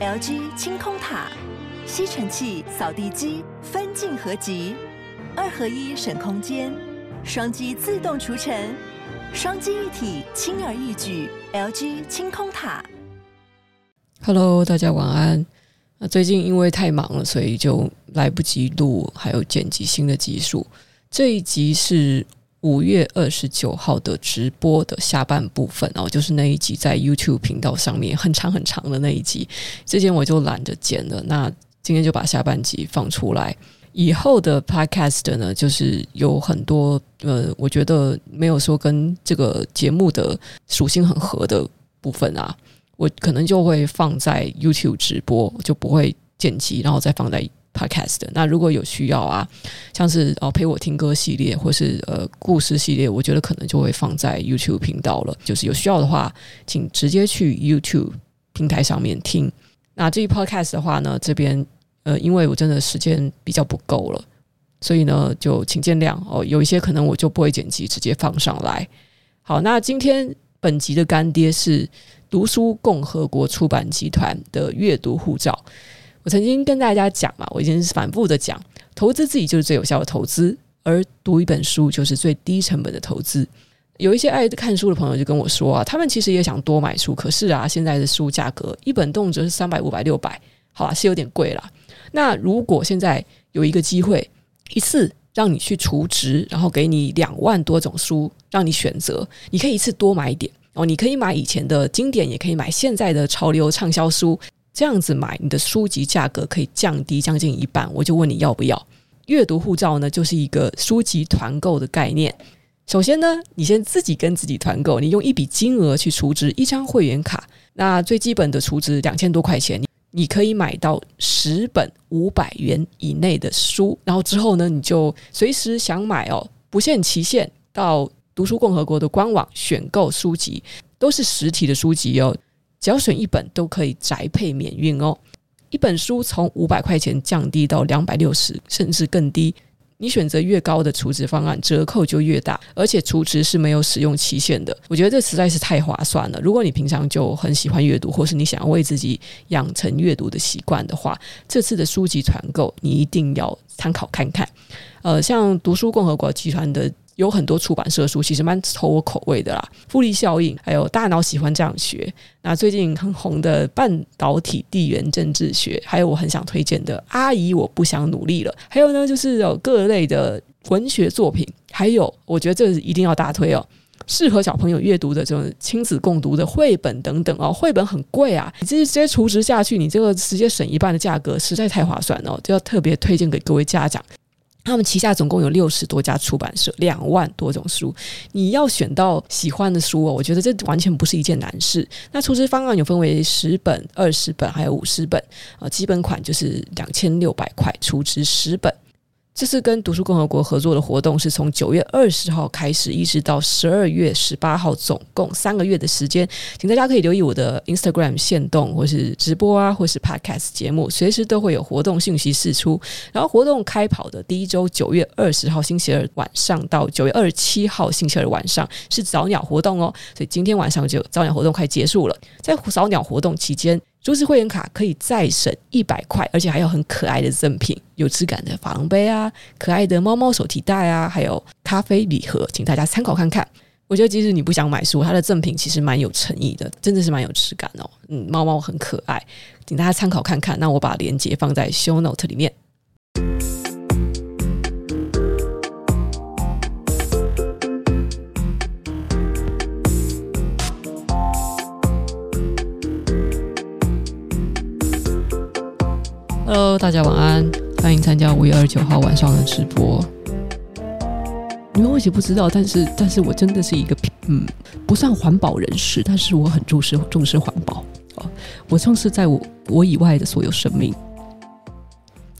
LG 清空塔，吸尘器、扫地机分镜合集，二合一省空间，双击自动除尘，双机一体轻而易举。LG 清空塔。Hello，大家晚安。那最近因为太忙了，所以就来不及录，还有剪辑新的集数。这一集是。五月二十九号的直播的下半部分哦，就是那一集在 YouTube 频道上面很长很长的那一集，之前我就懒得剪了。那今天就把下半集放出来。以后的 Podcast 呢，就是有很多呃，我觉得没有说跟这个节目的属性很合的部分啊，我可能就会放在 YouTube 直播，就不会剪辑，然后再放在。Podcast 那如果有需要啊，像是哦陪我听歌系列，或是呃故事系列，我觉得可能就会放在 YouTube 频道了。就是有需要的话，请直接去 YouTube 平台上面听。那至于 Podcast 的话呢，这边呃因为我真的时间比较不够了，所以呢就请见谅哦。有一些可能我就不会剪辑，直接放上来。好，那今天本集的干爹是读书共和国出版集团的阅读护照。我曾经跟大家讲嘛，我已经反复的讲，投资自己就是最有效的投资，而读一本书就是最低成本的投资。有一些爱看书的朋友就跟我说啊，他们其实也想多买书，可是啊，现在的书价格一本动辄是三百、五百、六百，好啦，是有点贵啦。那如果现在有一个机会，一次让你去储值，然后给你两万多种书让你选择，你可以一次多买一点哦，你可以买以前的经典，也可以买现在的潮流畅销书。这样子买，你的书籍价格可以降低将近一半。我就问你要不要？阅读护照呢，就是一个书籍团购的概念。首先呢，你先自己跟自己团购，你用一笔金额去储值一张会员卡。那最基本的储值两千多块钱，你你可以买到十本五百元以内的书。然后之后呢，你就随时想买哦，不限期限，到读书共和国的官网选购书籍，都是实体的书籍哦。只要选一本都可以宅配免运哦，一本书从五百块钱降低到两百六十，甚至更低。你选择越高的储值方案，折扣就越大，而且储值是没有使用期限的。我觉得这实在是太划算了。如果你平常就很喜欢阅读，或是你想要为自己养成阅读的习惯的话，这次的书籍团购你一定要参考看看。呃，像读书共和国集团的。有很多出版社书，其实蛮投我口味的啦。复利效应，还有大脑喜欢这样学。那最近很红的半导体地缘政治学，还有我很想推荐的《阿姨我不想努力了》。还有呢，就是有各类的文学作品，还有我觉得这一定要大推哦，适合小朋友阅读的这种亲子共读的绘本等等哦。绘本很贵啊，你这直接储值下去，你这个直接省一半的价格，实在太划算哦，就要特别推荐给各位家长。他们旗下总共有六十多家出版社，两万多种书，你要选到喜欢的书哦，我觉得这完全不是一件难事。那出资方案有分为十本、二十本，还有五十本啊，基本款就是两千六百块，出资十本。这次跟读书共和国合作的活动是从九月二十号开始，一直到十二月十八号，总共三个月的时间。请大家可以留意我的 Instagram 限动，或是直播啊，或是 Podcast 节目，随时都会有活动信息释出。然后活动开跑的第一周，九月二十号星期二晚上到九月二十七号星期二晚上是早鸟活动哦，所以今天晚上就早鸟活动快结束了。在早鸟活动期间，就是会员卡可以再省一百块，而且还有很可爱的赠品，有质感的珐琅杯啊，可爱的猫猫手提袋啊，还有咖啡礼盒，请大家参考看看。我觉得即使你不想买书，它的赠品其实蛮有诚意的，真的是蛮有质感哦。嗯，猫猫很可爱，请大家参考看看。那我把链接放在 Show Note 里面。大家晚安，欢迎参加五月二十九号晚上的直播。你们或许不知道，但是，但是我真的是一个嗯，不算环保人士，但是我很重视重视环保哦。我重视在我我以外的所有生命。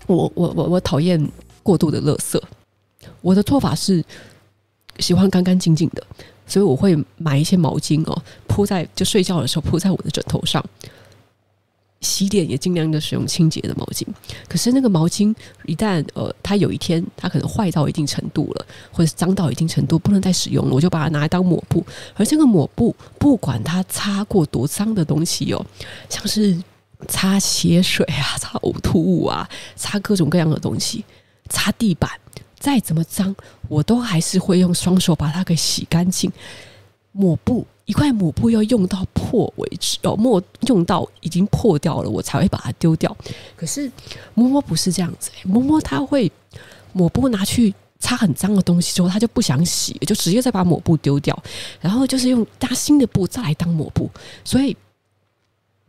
我我我我讨厌过度的垃圾。我的做法是喜欢干干净净的，所以我会买一些毛巾哦，铺在就睡觉的时候铺在我的枕头上。洗脸也尽量的使用清洁的毛巾，可是那个毛巾一旦呃，它有一天它可能坏到一定程度了，或者是脏到一定程度不能再使用了，我就把它拿来当抹布。而这个抹布不管它擦过多脏的东西哦，像是擦血水啊，擦呕吐物啊，擦各种各样的东西，擦地板，再怎么脏，我都还是会用双手把它给洗干净。抹布，一块抹布要用到破为止哦，抹用到已经破掉了，我才会把它丢掉。可是摸摸不是这样子，摸摸他会抹布拿去擦很脏的东西之后，他就不想洗，就直接再把抹布丢掉，然后就是用搭新的布再来当抹布，所以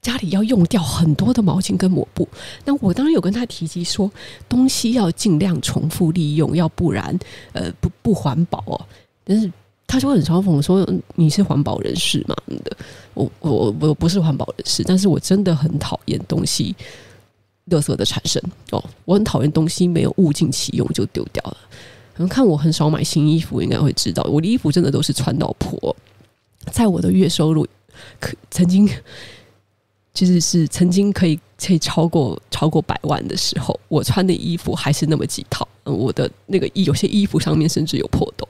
家里要用掉很多的毛巾跟抹布。那我当然有跟他提及说，东西要尽量重复利用，要不然呃不不环保哦。但是。他就会很嘲讽说：“你是环保人士嘛？”的，我我我不是环保人士，但是我真的很讨厌东西垃圾的产生哦。我很讨厌东西没有物尽其用就丢掉了。可能看我很少买新衣服，应该会知道我的衣服真的都是穿到破。在我的月收入可曾经其实是曾经可以可以超过超过百万的时候，我穿的衣服还是那么几套。嗯我的那个衣有些衣服上面甚至有破洞。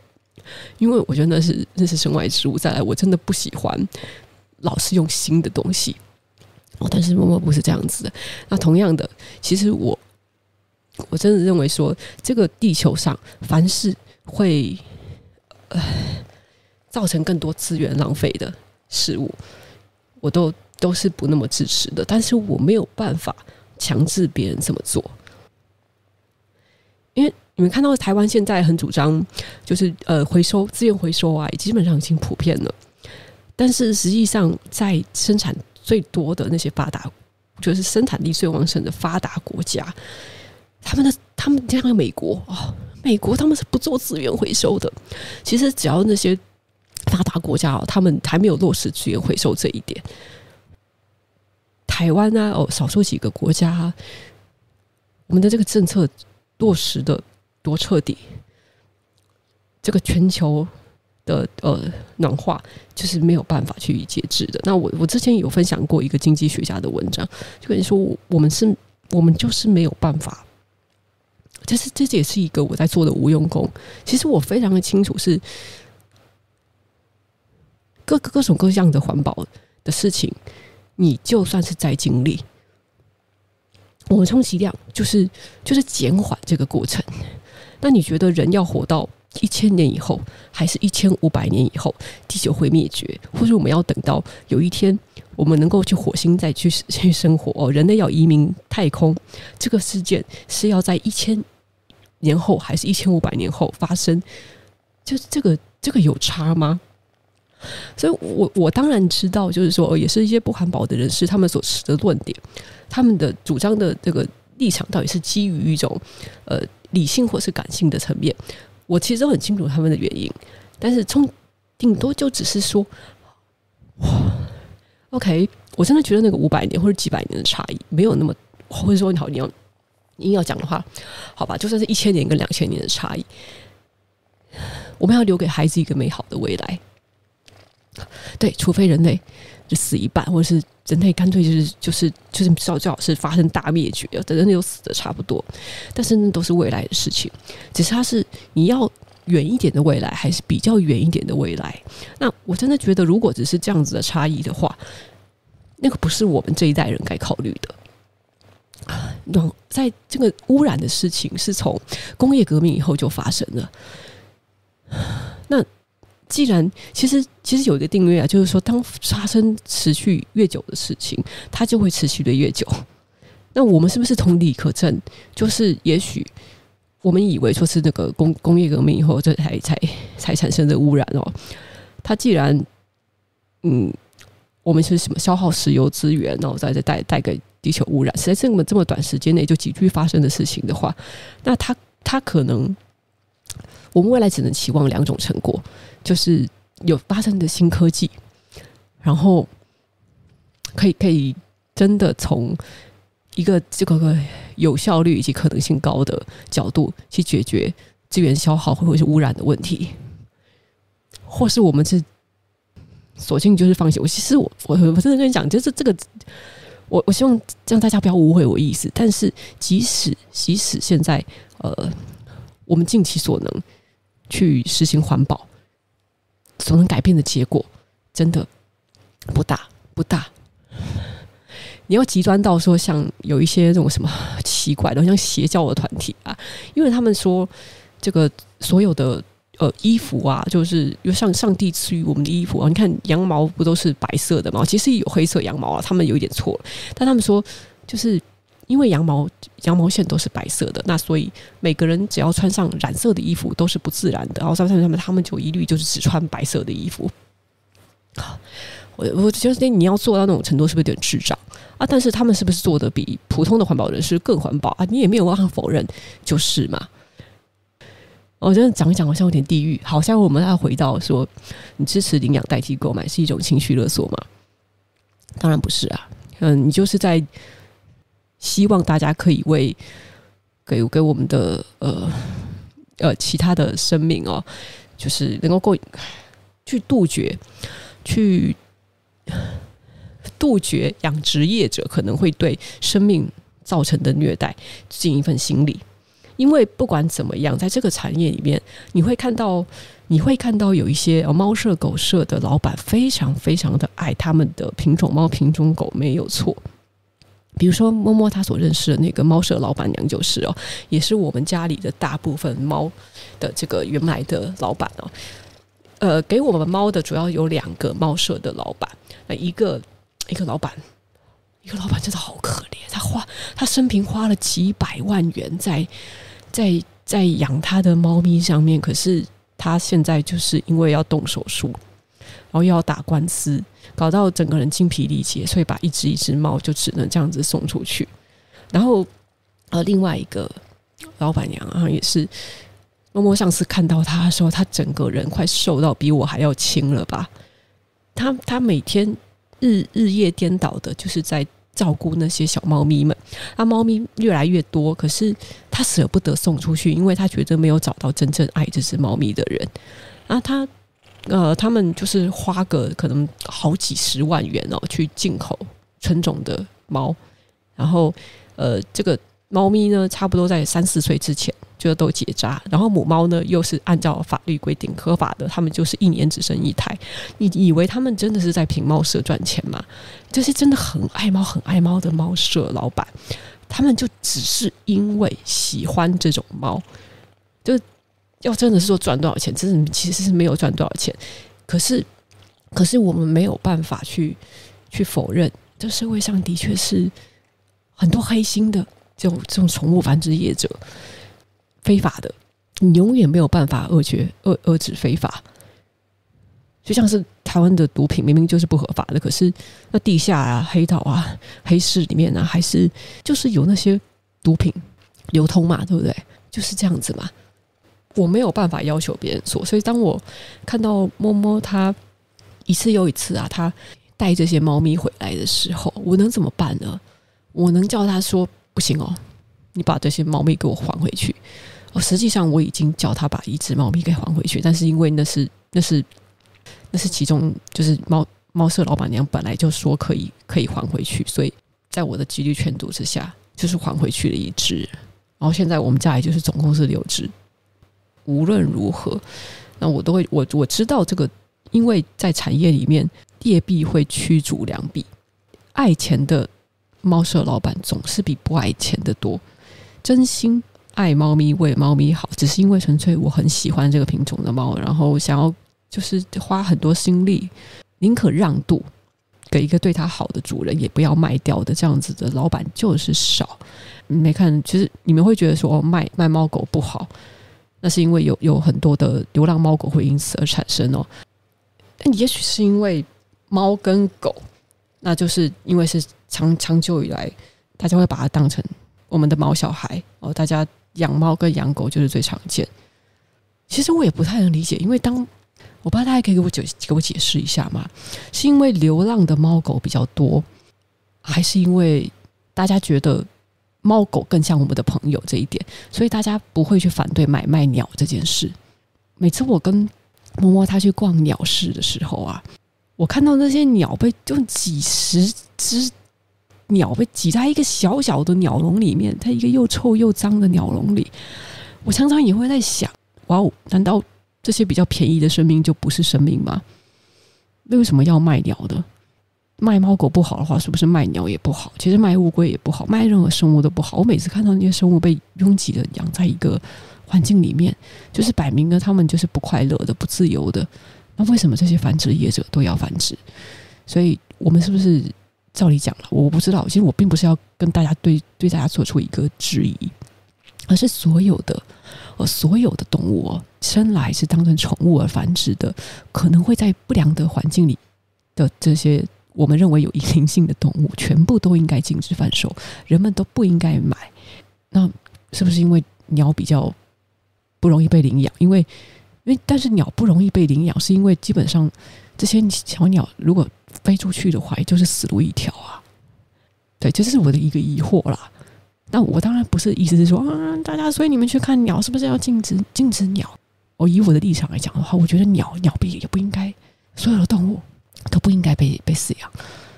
因为我觉得那是那是身外之物。再来，我真的不喜欢老是用新的东西。哦，但是默默不是这样子的。那同样的，其实我我真的认为说，这个地球上凡是会呃造成更多资源浪费的事物，我都都是不那么支持的。但是我没有办法强制别人这么做，因为。你们看到台湾现在很主张，就是呃回收资源回收啊，也基本上已经普遍了。但是实际上，在生产最多的那些发达，就是生产力最旺盛的发达国家，他们的他们像美国哦，美国他们是不做资源回收的。其实只要那些发达国家哦，他们还没有落实资源回收这一点，台湾啊哦，少数几个国家，我们的这个政策落实的。多彻底！这个全球的呃暖化就是没有办法去节制的。那我我之前有分享过一个经济学家的文章，就跟你说，我们是，我们就是没有办法。这是这也是一个我在做的无用功。其实我非常的清楚，是各各种各样的环保的事情，你就算是在尽力，我们充其量就是就是减缓这个过程。那你觉得人要活到一千年以后，还是一千五百年以后，地球会灭绝，或者我们要等到有一天我们能够去火星再去去生活？哦，人类要移民太空，这个事件是要在一千年后，还是一千五百年后发生？就是这个这个有差吗？所以我我当然知道，就是说，也是一些不环保的人士，他们所持的论点，他们的主张的这个立场，到底是基于一种呃。理性或是感性的层面，我其实都很清楚他们的原因，但是从顶多就只是说，哇，OK，我真的觉得那个五百年或者几百年的差异没有那么，或者说你好，你要硬要讲的话，好吧，就算是一千年跟两千年的差异，我们要留给孩子一个美好的未来，对，除非人类。死一半，或者是人类干脆就是就是就是最最好是发生大灭绝，等人类都死的差不多。但是那都是未来的事情，只是它是你要远一点的未来，还是比较远一点的未来？那我真的觉得，如果只是这样子的差异的话，那个不是我们这一代人该考虑的。那在这个污染的事情是从工业革命以后就发生了，那。既然其实其实有一个定律啊，就是说，当发生持续越久的事情，它就会持续的越久。那我们是不是同理可证？就是也许我们以为说是那个工工业革命以后，这才才才产生的污染哦。它既然嗯，我们是什么消耗石油资源，然后再再带带给地球污染，实在这么这么短时间内就急剧发生的事情的话，那它它可能。我们未来只能期望两种成果，就是有发生的新科技，然后可以可以真的从一个这个个有效率以及可能性高的角度去解决资源消耗或者是污染的问题，或是我们是索性就是放弃。我其实我我我真的跟你讲，就是这个，我我希望让大家不要误会我意思。但是即使即使现在呃，我们尽其所能。去实行环保，所能改变的结果真的不大不大。你要极端到说像有一些这种什么奇怪的，像邪教的团体啊，因为他们说这个所有的呃衣服啊，就是又像上帝赐予我们的衣服啊，你看羊毛不都是白色的吗？其实有黑色羊毛啊，他们有一点错，但他们说就是。因为羊毛羊毛线都是白色的，那所以每个人只要穿上染色的衣服都是不自然的。然后上面他们他们就一律就是只穿白色的衣服。我我觉得你要做到那种程度是不是有点智障啊？但是他们是不是做的比普通的环保人士更环保啊？你也没有办法否认，就是嘛。我觉得讲一讲好像有点地狱，好像我们要回到说，你支持领养代替购买是一种情绪勒索吗？当然不是啊。嗯，你就是在。希望大家可以为给给我们的呃呃其他的生命哦，就是能够够去杜绝去杜绝养殖业者可能会对生命造成的虐待尽一份心力，因为不管怎么样，在这个产业里面，你会看到你会看到有一些猫舍狗舍的老板非常非常的爱他们的品种猫品种狗，没有错。比如说，摸摸他所认识的那个猫舍老板娘就是哦，也是我们家里的大部分猫的这个原来的老板哦。呃，给我们猫的主要有两个猫舍的老板，那一个一个老板，一个老板真的好可怜，他花他生平花了几百万元在在在养他的猫咪上面，可是他现在就是因为要动手术，然后又要打官司。搞到整个人精疲力竭，所以把一只一只猫就只能这样子送出去。然后，呃，另外一个老板娘啊，也是摸摸上次看到他的时候，他整个人快瘦到比我还要轻了吧？他他每天日日夜颠倒的，就是在照顾那些小猫咪们。那猫咪越来越多，可是他舍不得送出去，因为他觉得没有找到真正爱这只猫咪的人。然后他。呃，他们就是花个可能好几十万元哦，去进口纯种的猫，然后呃，这个猫咪呢，差不多在三四岁之前就都结扎，然后母猫呢又是按照法律规定合法的，他们就是一年只生一胎。你以为他们真的是在凭猫舍赚钱吗？这些真的很爱猫、很爱猫的猫舍老板，他们就只是因为喜欢这种猫，就。要真的是说赚多少钱，真的其实是没有赚多少钱。可是，可是我们没有办法去去否认，这社会上的确是很多黑心的这种这种宠物繁殖业者，非法的，你永远没有办法遏绝遏遏制非法。就像是台湾的毒品，明明就是不合法的，可是那地下啊、黑道啊、黑市里面呢、啊，还是就是有那些毒品流通嘛，对不对？就是这样子嘛。我没有办法要求别人做，所以当我看到摸摸他一次又一次啊，他带这些猫咪回来的时候，我能怎么办呢？我能叫他说不行哦，你把这些猫咪给我还回去。哦，实际上我已经叫他把一只猫咪给还回去，但是因为那是那是那是其中就是猫猫舍老板娘本来就说可以可以还回去，所以在我的极力劝阻之下，就是还回去了一只。然后现在我们家也就是总共是六只。无论如何，那我都会我我知道这个，因为在产业里面，劣币会驱逐良币，爱钱的猫舍老板总是比不爱钱的多。真心爱猫咪，为猫咪好，只是因为纯粹我很喜欢这个品种的猫，然后想要就是花很多心力，宁可让渡给一个对它好的主人，也不要卖掉的这样子的老板就是少。没看，其实你们会觉得说，卖卖猫狗不好。那是因为有有很多的流浪猫狗会因此而产生哦，但也许是因为猫跟狗，那就是因为是长长久以来，大家会把它当成我们的毛小孩哦，大家养猫跟养狗就是最常见。其实我也不太能理解，因为当我不知道大家可以给我解给我解释一下吗？是因为流浪的猫狗比较多，还是因为大家觉得？猫狗更像我们的朋友这一点，所以大家不会去反对买卖鸟这件事。每次我跟摸摸他去逛鸟市的时候啊，我看到那些鸟被就几十只鸟被挤在一个小小的鸟笼里面，在一个又臭又脏的鸟笼里，我常常也会在想：哇哦，难道这些比较便宜的生命就不是生命吗？为什么要卖鸟的？卖猫狗不好的话，是不是卖鸟也不好？其实卖乌龟也不好，卖任何生物都不好。我每次看到那些生物被拥挤的养在一个环境里面，就是摆明了他们就是不快乐的、不自由的。那为什么这些繁殖业者都要繁殖？所以我们是不是照理讲了？我不知道。其实我并不是要跟大家对对大家做出一个质疑，而是所有的呃所有的动物哦，生来是当成宠物而繁殖的，可能会在不良的环境里的这些。我们认为有灵性的动物，全部都应该禁止贩售，人们都不应该买。那是不是因为鸟比较不容易被领养？因为，因为但是鸟不容易被领养，是因为基本上这些小鸟如果飞出去的话，也就是死路一条啊。对，这是我的一个疑惑啦。那我当然不是意思是说啊，大家所以你们去看鸟，是不是要禁止禁止鸟？我以我的立场来讲的话，我觉得鸟鸟不也不应该所有的动物。都不应该被被饲养，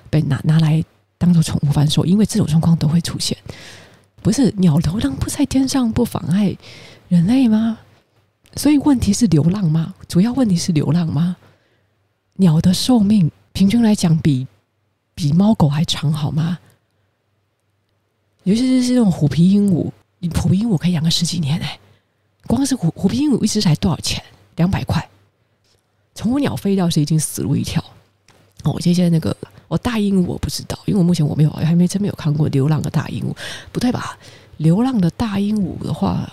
被拿拿来当做宠物贩售，因为这种状况都会出现。不是鸟流浪不在天上，不妨碍人类吗？所以问题是流浪吗？主要问题是流浪吗？鸟的寿命平均来讲比比猫狗还长，好吗？尤其是这种虎皮鹦鹉，虎皮鹦鹉可以养个十几年哎，光是虎虎皮鹦鹉一只才多少钱？两百块。宠物鸟飞掉是已经死路一条。哦，我接下来那个，我大鹦鹉我不知道，因为我目前我没有还没真没有看过流浪的大鹦鹉，不对吧？流浪的大鹦鹉的话，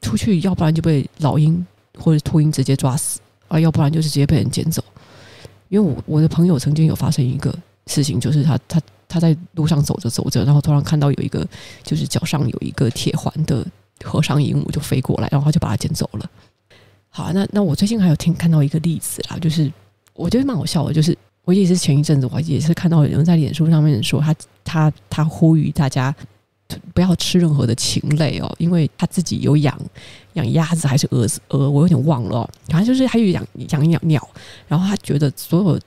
出去要不然就被老鹰或者秃鹰直接抓死啊，要不然就是直接被人捡走。因为我我的朋友曾经有发生一个事情，就是他他他在路上走着走着，然后突然看到有一个就是脚上有一个铁环的和尚鹦鹉就飞过来，然后他就把它捡走了。好，那那我最近还有听看到一个例子啦，就是。我觉得蛮好笑的，就是我也是前一阵子，我也是看到有人在脸书上面说他，他他呼吁大家不要吃任何的禽类哦，因为他自己有养养鸭子还是鹅子鹅，我有点忘了哦，反正就是还有养养养鸟，然后他觉得所有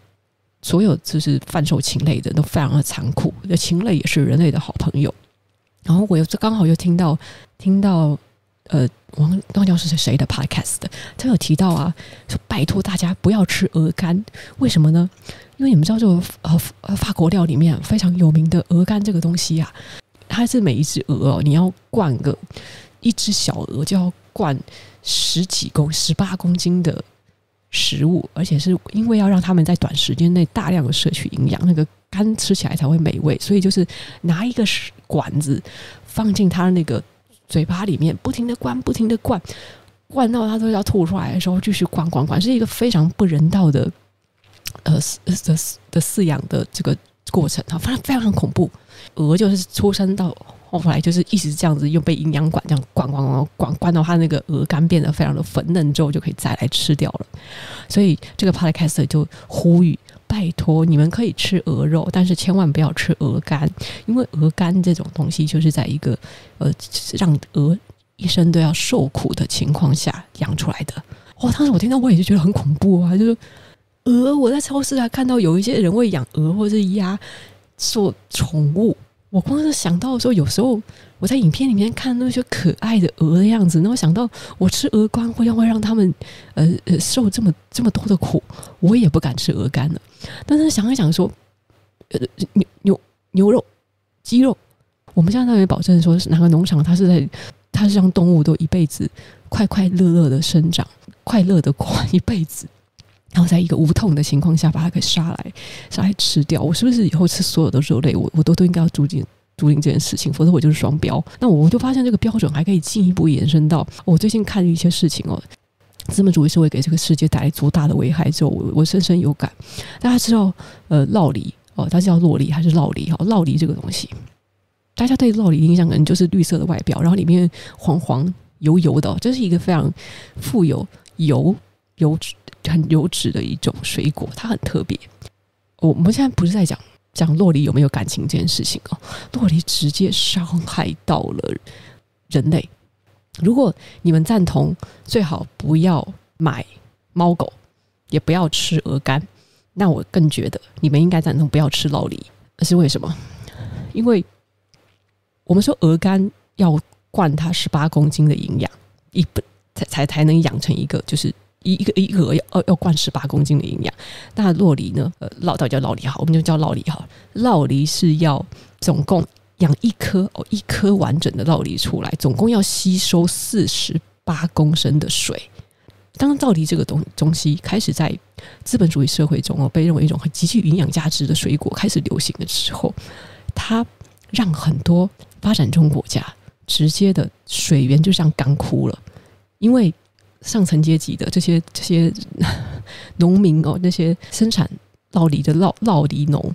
所有就是贩售禽类的都非常的残酷，那禽类也是人类的好朋友，然后我又刚好又听到听到。呃，王忘掉是谁的 podcast，他有提到啊，说拜托大家不要吃鹅肝，为什么呢？因为你们知道，这个呃呃法国料里面非常有名的鹅肝这个东西啊，它是每一只鹅哦，你要灌个一只小鹅就要灌十几公十八公斤的食物，而且是因为要让他们在短时间内大量的摄取营养，那个肝吃起来才会美味，所以就是拿一个管子放进它那个。嘴巴里面不停的灌，不停的灌，灌到他都要吐出来的时候，继续灌灌灌，是一个非常不人道的，呃，的的饲养的这个过程啊，反正非常恐怖。鹅就是出生到后来就是一直这样子，又被营养管这样灌灌灌灌灌到它那个鹅肝变得非常的粉嫩之后，就可以再来吃掉了。所以这个 podcast 就呼吁。拜托，你们可以吃鹅肉，但是千万不要吃鹅肝，因为鹅肝这种东西就是在一个呃让鹅一生都要受苦的情况下养出来的。哇、哦，当时我听到我也就觉得很恐怖啊，就是鹅，我在超市还看到有一些人会养鹅或者是鸭做宠物。我光是想到的时候，有时候我在影片里面看那些可爱的鹅的样子，然后想到我吃鹅肝会要会让他们呃呃受这么这么多的苦，我也不敢吃鹅肝了。但是想一想说，呃牛牛牛肉、鸡肉，我们现在可以保证说是哪个农场，它是在它是让动物都一辈子快快乐乐的生长，快乐的过一辈子。然后在一个无痛的情况下把它给杀来，杀来吃掉。我是不是以后吃所有的肉类，我我都都应该要注意注意这件事情？否则我就是双标。那我就发现这个标准还可以进一步延伸到我最近看的一些事情哦。资本主义社会给这个世界带来多大的危害之后，我我深深有感。大家知道呃酪梨哦，它叫洛梨还是酪梨？哈，酪梨这个东西，大家对酪梨印象可能就是绿色的外表，然后里面黄黄油油的，这是一个非常富有油油脂。很油脂的一种水果，它很特别。我们现在不是在讲讲洛梨有没有感情这件事情哦，洛梨直接伤害到了人类。如果你们赞同，最好不要买猫狗，也不要吃鹅肝，那我更觉得你们应该赞同不要吃酪梨。那是为什么？因为我们说鹅肝要灌它十八公斤的营养，一本才才才能养成一个就是。一一个一个要要要灌十八公斤的营养。那洛梨呢？呃，老到叫老梨好，我们就叫酪梨好。酪梨是要总共养一颗哦，一颗完整的酪梨出来，总共要吸收四十八公升的水。当酪梨这个东东西开始在资本主义社会中哦，被认为一种很极具营养价值的水果开始流行的时候，它让很多发展中国家直接的水源就这样干枯了，因为上层阶级的这些这些 农民哦，那些生产酪梨的酪酪梨农，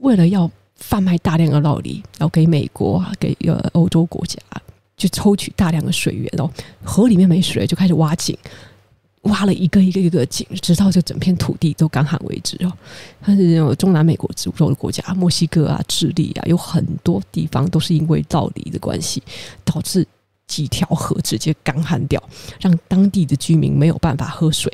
为了要贩卖大量的酪梨，要给美国啊，给呃欧洲国家，就抽取大量的水源哦，河里面没水就开始挖井。挖了一个一个一个井，直到这整片土地都干旱为止哦。它是有中南美洲主要的国家，墨西哥啊、智利啊，有很多地方都是因为酪梨的关系，导致几条河直接干旱掉，让当地的居民没有办法喝水。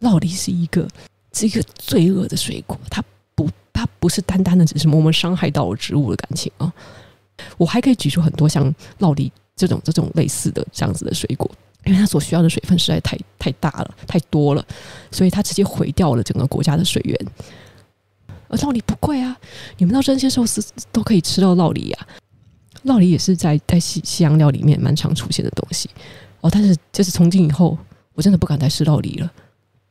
酪梨是一个是一个罪恶的水果，它不它不是单单的只是我们伤害到了植物的感情啊。我还可以举出很多像酪梨这种这种类似的这样子的水果。因为它所需要的水分实在太太大了，太多了，所以它直接毁掉了整个国家的水源。而酪梨不贵啊，你们到这些寿司都可以吃到酪梨啊。酪梨也是在在西西洋料里面蛮常出现的东西哦。但是就是从今以后，我真的不敢再吃酪梨了。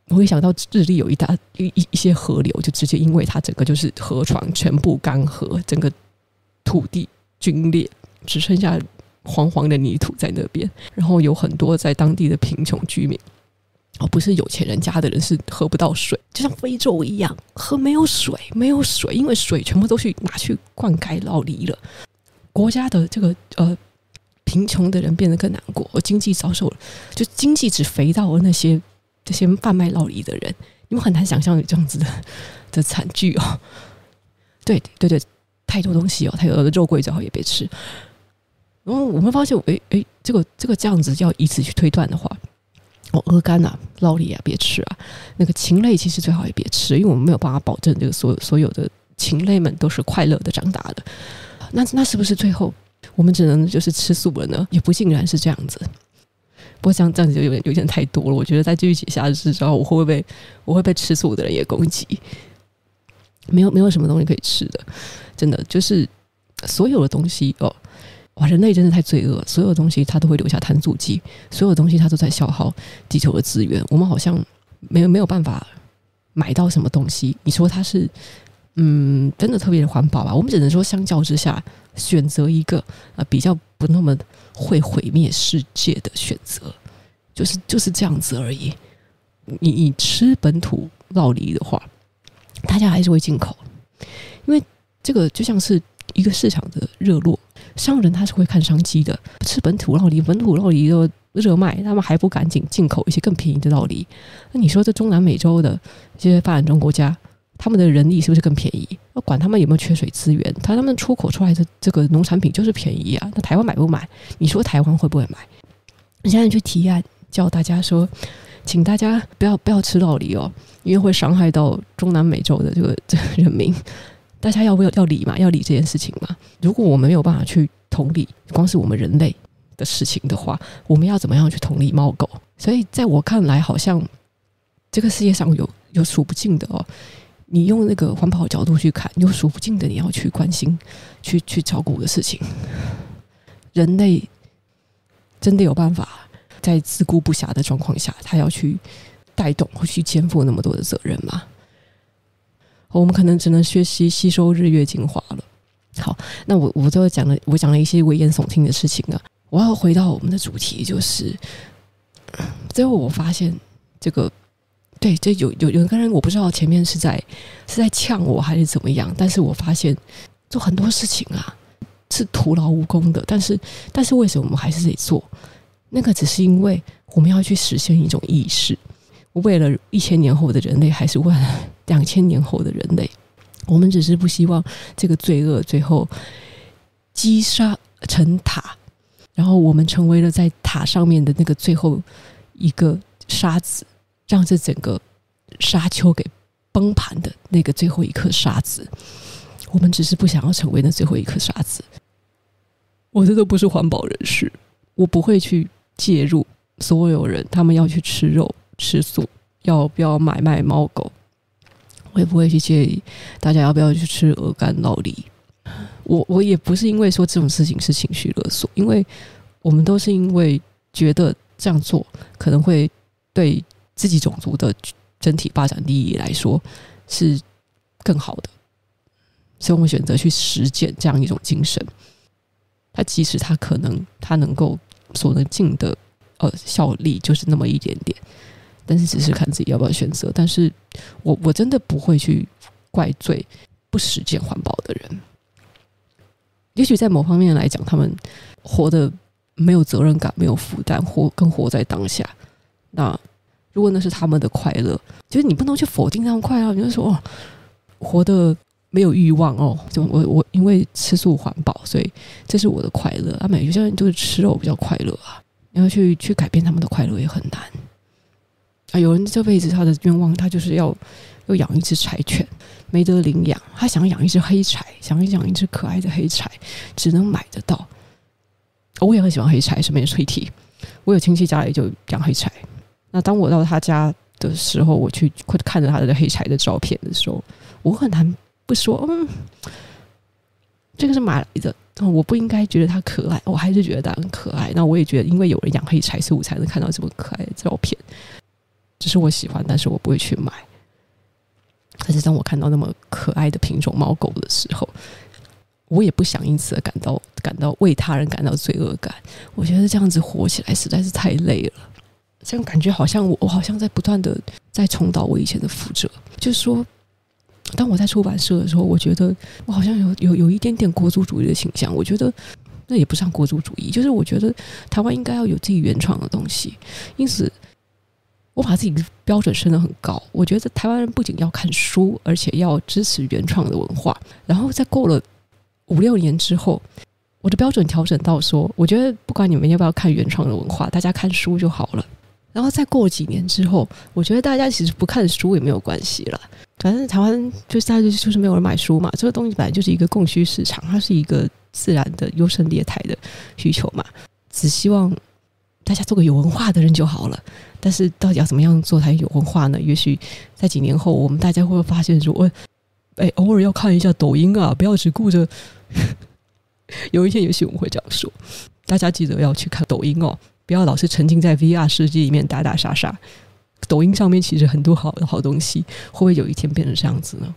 我一想到智利有一大一一一些河流，就直接因为它整个就是河床全部干涸，整个土地龟裂，只剩下。黄黄的泥土在那边，然后有很多在当地的贫穷居民，哦，不是有钱人家的人是喝不到水，就像非洲一样，喝没有水，没有水，因为水全部都去拿去灌溉酪梨了。国家的这个呃贫穷的人变得更难过，经济遭受，就经济只肥到了那些这些贩卖劳力的人，你们很难想象有这样子的 的惨剧哦。对对对，太多东西哦，太多的肉桂最好也别吃。然后我们发现，哎哎，这个这个这样子要以此去推断的话，哦，鹅肝啊、酪梨啊，别吃啊。那个禽类其实最好也别吃，因为我们没有办法保证这个所有所有的禽类们都是快乐的长大的。那那是不是最后我们只能就是吃素了呢？也不尽然是这样子。不过这样这样子就有点有点太多了。我觉得再继续写下去之后，我会不会被我会被吃素的人也攻击？没有没有什么东西可以吃的，真的就是所有的东西哦。哇，人类真的太罪恶！所有东西它都会留下碳足迹，所有东西它都在消耗地球的资源。我们好像没有没有办法买到什么东西。你说它是嗯，真的特别的环保吧？我们只能说，相较之下，选择一个啊比较不那么会毁灭世界的选择，就是就是这样子而已。你你吃本土酪梨的话，大家还是会进口，因为这个就像是一个市场的热络。商人他是会看商机的，吃本土酪梨，本土酪梨都热卖，他们还不赶紧进口一些更便宜的酪梨？那你说这中南美洲的这些发展中国家，他们的人力是不是更便宜？要管他们有没有缺水资源，他他们出口出来的这个农产品就是便宜啊。那台湾买不买？你说台湾会不会买？你现在去提案叫大家说，请大家不要不要吃酪梨哦，因为会伤害到中南美洲的这个这个人民。大家要不要要理嘛？要理这件事情嘛？如果我们没有办法去同理，光是我们人类的事情的话，我们要怎么样去同理猫狗？所以在我看来，好像这个世界上有有数不尽的哦。你用那个环保角度去看，有数不尽的你要去关心、去去照顾的事情。人类真的有办法在自顾不暇的状况下，他要去带动或去肩负那么多的责任吗？我们可能只能学习吸收日月精华了。好，那我我都讲了，我讲了一些危言耸听的事情啊。我要回到我们的主题，就是最后我发现这个对，这有有有个人，我不知道前面是在是在呛我还是怎么样，但是我发现做很多事情啊是徒劳无功的。但是但是为什么我们还是得做？那个只是因为我们要去实现一种意识。为了一千年后的人类，还是为了两千年后的人类，我们只是不希望这个罪恶最后积沙成塔，然后我们成为了在塔上面的那个最后一个沙子，让这整个沙丘给崩盘的那个最后一颗沙子。我们只是不想要成为那最后一颗沙子。我这都不是环保人士，我不会去介入所有人他们要去吃肉。吃素，要不要买卖猫狗，我也不会去介意大家要不要去吃鹅肝老梨。我我也不是因为说这种事情是情绪勒索，因为我们都是因为觉得这样做可能会对自己种族的整体发展利益来说是更好的，所以我们选择去实践这样一种精神。他即使他可能他能够所能尽的呃效力就是那么一点点，但是只是看自己要不要选择。但是我我真的不会去怪罪不实践环保的人。也许在某方面来讲，他们活得没有责任感，没有负担，活更活在当下。那如果那是他们的快乐，就是你不能去否定他们快乐。你就说哦，活得没有欲望哦，就我我因为吃素环保，所以这是我的快乐。啊，每有些人就是吃肉比较快乐啊，你要去去改变他们的快乐也很难。啊，有人这辈子他的愿望，他就是要要养一只柴犬。没得领养，他想养一只黑柴，想养一只可爱的黑柴，只能买得到。我也很喜欢黑柴，顺便吹提。我有亲戚家里就养黑柴。那当我到他家的时候，我去会看着他的黑柴的照片的时候，我很难不说，嗯，这个是买来的。我不应该觉得它可爱，我还是觉得它很可爱。那我也觉得，因为有人养黑柴，所以我才能看到这么可爱的照片。只是我喜欢，但是我不会去买。但是当我看到那么可爱的品种猫狗的时候，我也不想因此而感到感到为他人感到罪恶感。我觉得这样子活起来实在是太累了，这样感觉好像我我好像在不断的在重蹈我以前的覆辙。就是说，当我在出版社的时候，我觉得我好像有有有一点点国族主义的倾向。我觉得那也不像国族主义，就是我觉得台湾应该要有自己原创的东西。因此。我把自己的标准升得很高，我觉得台湾人不仅要看书，而且要支持原创的文化。然后在过了五六年之后，我的标准调整到说，我觉得不管你们要不要看原创的文化，大家看书就好了。然后再过几年之后，我觉得大家其实不看书也没有关系了。反正台湾就是大家就是没有人买书嘛，这个东西本来就是一个供需市场，它是一个自然的优胜劣汰的需求嘛。只希望大家做个有文化的人就好了。但是到底要怎么样做才有文化呢？也许在几年后，我们大家会发现说，哎，偶尔要看一下抖音啊，不要只顾着。有一天，也许我们会这样说：大家记得要去看抖音哦，不要老是沉浸在 VR 世界里面打打杀杀。抖音上面其实很多好好东西，会不会有一天变成这样子呢？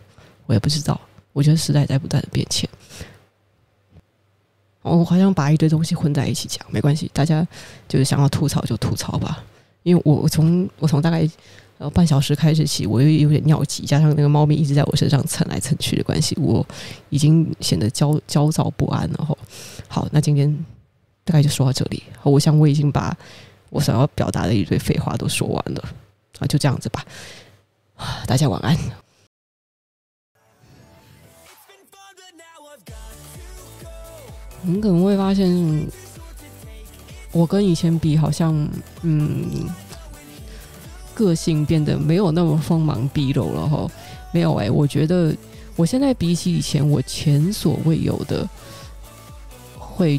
我也不知道。我觉得时代在不断的变迁。我好像把一堆东西混在一起讲，没关系，大家就是想要吐槽就吐槽吧。因为我从我从大概呃半小时开始起，我又有点尿急，加上那个猫咪一直在我身上蹭来蹭去的关系，我已经显得焦焦躁不安了。吼，好，那今天大概就说到这里。我想我已经把我想要表达的一堆废话都说完了啊，就这样子吧。大家晚安。你可能会发现。我跟以前比，好像嗯，个性变得没有那么锋芒毕露了哈。没有哎、我觉得我现在比起以前，我前所未有的会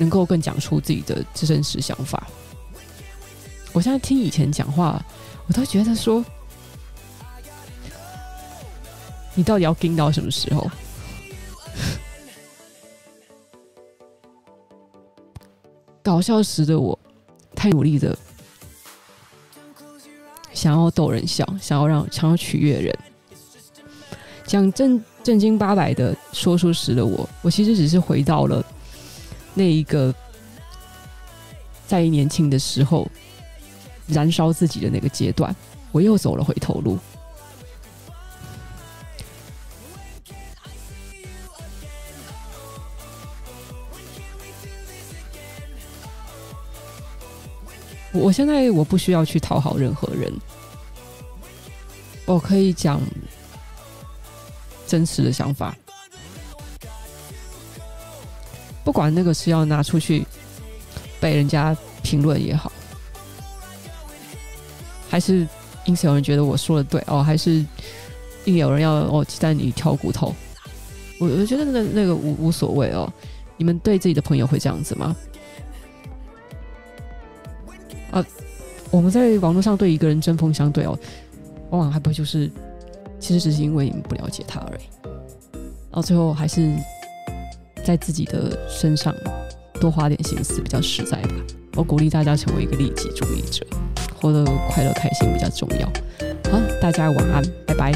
能够更讲出自己的真实想法。我现在听以前讲话，我都觉得说，你到底要盯到什么时候？搞笑时的我，太努力的想要逗人笑，想要让想要取悦人，讲正正经八百的说书时的我，我其实只是回到了那一个在年轻的时候燃烧自己的那个阶段，我又走了回头路。我现在我不需要去讨好任何人，我可以讲真实的想法，不管那个是要拿出去被人家评论也好，还是因此有人觉得我说的对哦，还是因为有人要哦鸡蛋里挑骨头，我我觉得那那个无无所谓哦。你们对自己的朋友会这样子吗？啊，我们在网络上对一个人针锋相对哦，往往还不就是，其实只是因为你们不了解他而已。然后最后还是在自己的身上多花点心思比较实在吧。我鼓励大家成为一个利己主义者，活得快乐开心比较重要。好，大家晚安，拜拜。